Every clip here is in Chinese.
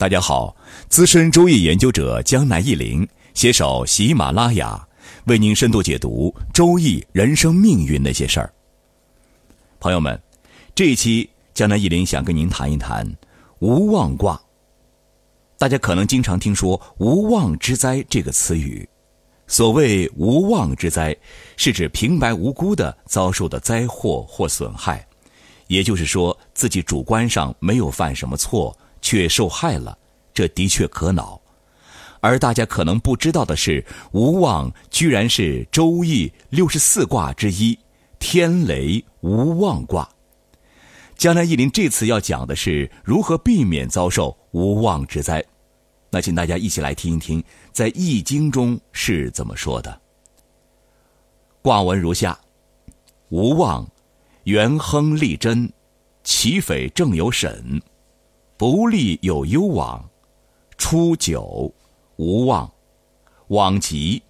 大家好，资深周易研究者江南一林携手喜马拉雅，为您深度解读周易人生命运那些事儿。朋友们，这一期江南一林想跟您谈一谈无妄卦。大家可能经常听说“无妄之灾”这个词语，所谓“无妄之灾”，是指平白无辜的遭受的灾祸或损害，也就是说自己主观上没有犯什么错。却受害了，这的确可恼。而大家可能不知道的是，无妄居然是周易六十四卦之一，天雷无妄卦。江南一林这次要讲的是如何避免遭受无妄之灾。那请大家一起来听一听，在《易经》中是怎么说的。卦文如下：无妄，元亨利贞，其匪正有审。不利有攸往，初九，无妄，往吉。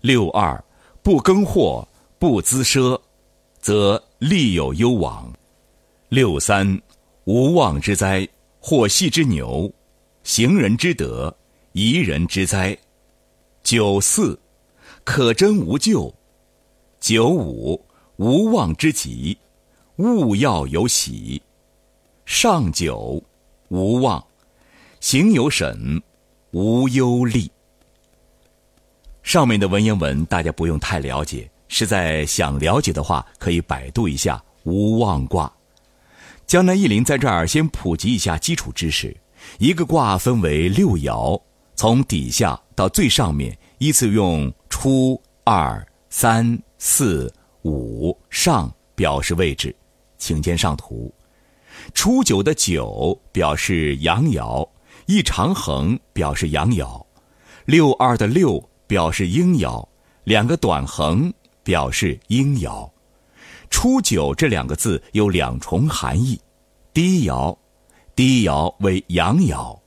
六二，不耕获，不滋奢，则利有攸往。六三，无妄之灾，或系之牛，行人之德，夷人之灾。九四，可贞无咎。九五，无妄之吉，勿要有喜。上九，无妄，行有审，无忧虑。上面的文言文大家不用太了解，实在想了解的话，可以百度一下无妄卦。江南一林在这儿先普及一下基础知识：一个卦分为六爻，从底下到最上面依次用初、二、三、四、五、上表示位置，请见上图。初九的九表示阳爻，一长横表示阳爻；六二的六表示阴爻，两个短横表示阴爻。初九这两个字有两重含义：第一爻，第一爻为阳爻，